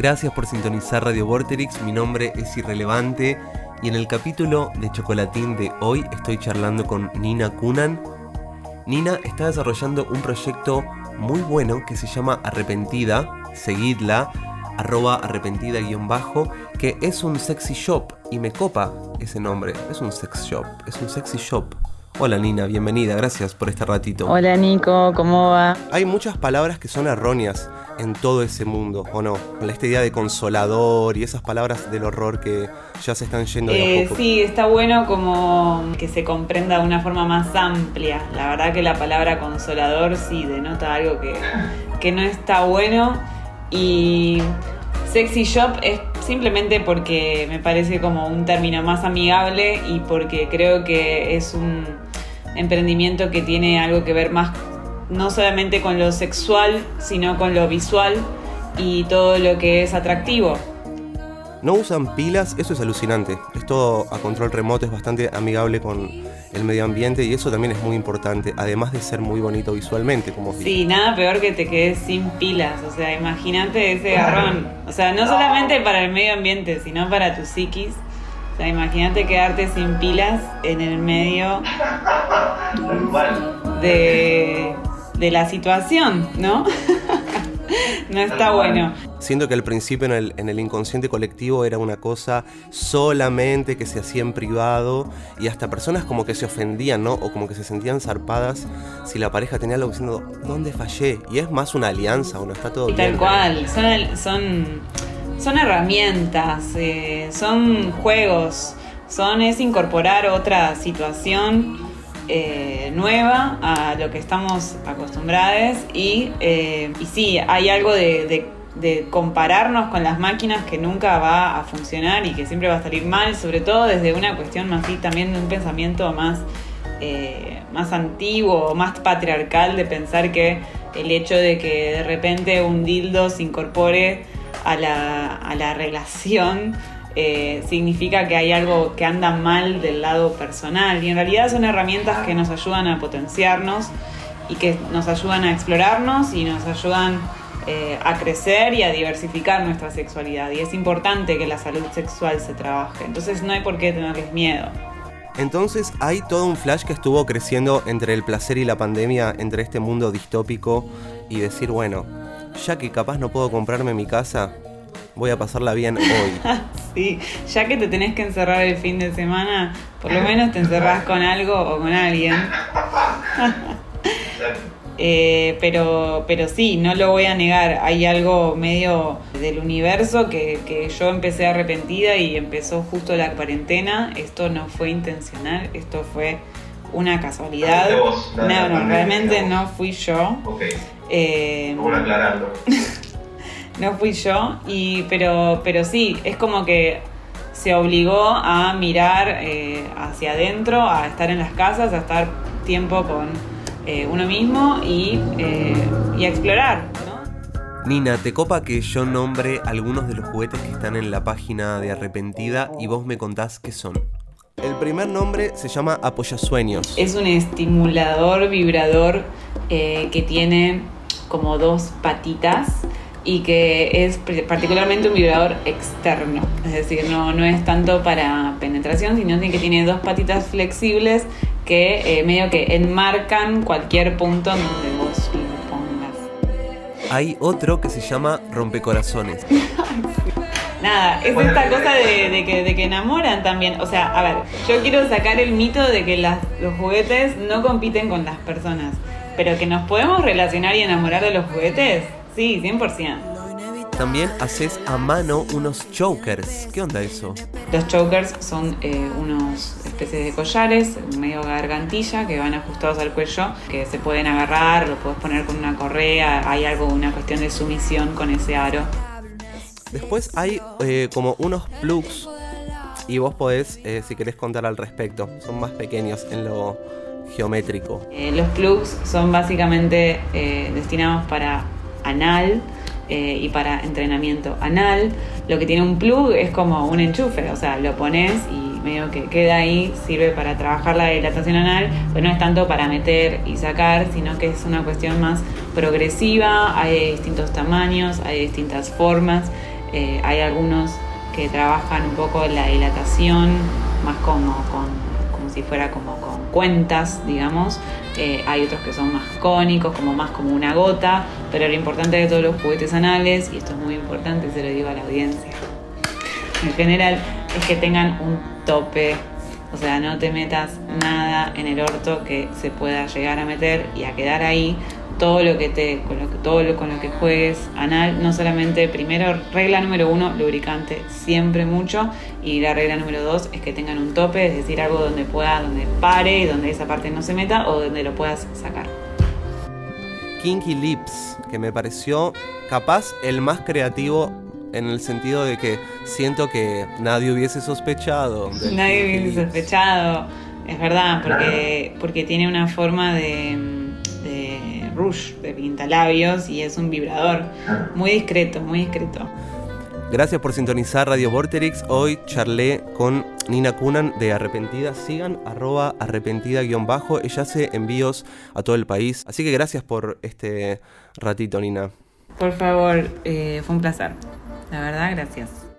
Gracias por sintonizar Radio Vorterix, mi nombre es Irrelevante y en el capítulo de Chocolatín de hoy estoy charlando con Nina Kunan. Nina está desarrollando un proyecto muy bueno que se llama Arrepentida, seguidla, arroba arrepentida-bajo, que es un sexy shop y me copa ese nombre, es un sex shop, es un sexy shop. Hola Nina, bienvenida, gracias por este ratito. Hola Nico, ¿cómo va? Hay muchas palabras que son erróneas en todo ese mundo, ¿o no? Con esta idea de consolador y esas palabras del horror que ya se están yendo de a Eh, poco. sí, está bueno como que se comprenda de una forma más amplia. La verdad que la palabra consolador sí denota algo que, que no está bueno. Y sexy shop es simplemente porque me parece como un término más amigable y porque creo que es un emprendimiento que tiene algo que ver más no solamente con lo sexual, sino con lo visual y todo lo que es atractivo. No usan pilas, eso es alucinante. Esto a control remoto es bastante amigable con el medio ambiente y eso también es muy importante, además de ser muy bonito visualmente, como Sí, nada peor que te quedes sin pilas. O sea, imagínate ese garrón. O sea, no solamente para el medio ambiente, sino para tu psiquis. O sea, imagínate quedarte sin pilas en el medio de, de la situación, ¿no? no está bueno. Siento que al principio en el, en el inconsciente colectivo era una cosa solamente que se hacía en privado y hasta personas como que se ofendían, ¿no? O como que se sentían zarpadas si la pareja tenía algo diciendo, ¿dónde fallé? Y es más una alianza, bueno, está todo Y bien. tal cual, son, son, son herramientas, eh, son juegos, son es incorporar otra situación eh, nueva a lo que estamos acostumbrados y, eh, y sí, hay algo de, de- compararnos con las máquinas que nunca va a funcionar y que siempre va a salir mal, sobre todo desde una cuestión más así, también de un pensamiento más eh, más antiguo, más patriarcal de pensar que el hecho de que de repente un dildo se incorpore a la, a la relación eh, significa que hay algo que anda mal del lado personal. Y en realidad son herramientas que nos ayudan a potenciarnos y que nos ayudan a explorarnos y nos ayudan eh, a crecer y a diversificar nuestra sexualidad. Y es importante que la salud sexual se trabaje. Entonces no hay por qué tenerles miedo. Entonces hay todo un flash que estuvo creciendo entre el placer y la pandemia, entre este mundo distópico y decir, bueno, ya que capaz no puedo comprarme mi casa, voy a pasarla bien hoy. Sí, ya que te tenés que encerrar el fin de semana, por lo menos te encerrás con algo o con alguien. Eh, pero, pero sí, no lo voy a negar. Hay algo medio del universo que, que yo empecé arrepentida y empezó justo la cuarentena. Esto no fue intencional, esto fue una casualidad. Fuiste vos, la- No, no, realmente no fui yo. Ok, Eh, aclararlo. no fui yo, y, pero, pero sí, es como que se obligó a mirar eh, hacia adentro, a estar en las casas, a estar tiempo con eh, uno mismo y, eh, y a explorar, ¿no? Nina, ¿te copa que yo nombre algunos de los juguetes que están en la página de Arrepentida y vos me contás qué son? El primer nombre se llama Apoyasueños. Es un estimulador vibrador eh, que tiene como dos patitas y que es pr- particularmente un vibrador externo. Es decir, no, no es tanto para penetración, sino que tiene dos patitas flexibles que eh, medio que enmarcan cualquier punto en donde vos lo pongas. Hay otro que se llama Rompecorazones. Nada, es Bueno, esta eh, cosa de, de que, de que enamoran también. O sea, a ver, yo quiero sacar el mito de que las- los juguetes no compiten con las personas. Pero que nos podemos relacionar y enamorar de los juguetes, sí, 100%. También haces a mano unos chokers. ¿Qué onda eso? Los chokers son eh, unos especies de collares, medio gargantilla, que van ajustados al cuello, que se pueden agarrar, lo puedes poner con una correa, hay algo, una cuestión de sumisión con ese aro. Después hay eh, como unos plugs y vos podés, eh, si querés contar al respecto, son más pequeños en lo geométrico. Eh, los plugs son básicamente eh, destinados para anal eh, y para entrenamiento anal. Lo que tiene un plug es como un enchufe, o sea, lo pones y medio que queda ahí, sirve para trabajar la dilatación anal, pero no es tanto para meter y sacar, sino que es una cuestión más progresiva, hay distintos tamaños, hay distintas formas. Hay algunos que trabajan un poco la dilatación, más como, como si fuera como con cuentas, digamos. Eh, hay otros que son más cónicos, como más como una gota, pero lo importante de todos los juguetes anales, y esto es muy importante, se lo digo a la audiencia, en general, es que tengan un tope o sea, no te metas nada en el orto que se pueda llegar a meter y a quedar ahí. Todo lo que te, con lo que, todo lo con lo que juegues anal, no solamente, primero, regla número uno, lubricante siempre mucho. Y la regla número dos es que tengan un tope, es decir, algo donde pueda, donde pare y donde esa parte no se meta o donde lo puedas sacar. Kinky Lips, que me pareció capaz el más creativo en el sentido de que siento que nadie hubiese sospechado. Nadie hubiese sospechado, es verdad, porque, porque tiene una forma de, rush, de pintalabios y es un vibrador muy discreto, muy discreto. Gracias por sintonizar Radio Vorterix. Hoy charlé con Nina Kunan de Arrepentida. Sigan arroba arrepentida-bajo. Ella hace envíos a todo el país. Así que gracias por este ratito, Nina. Por favor, eh, fue un placer. La verdad, gracias.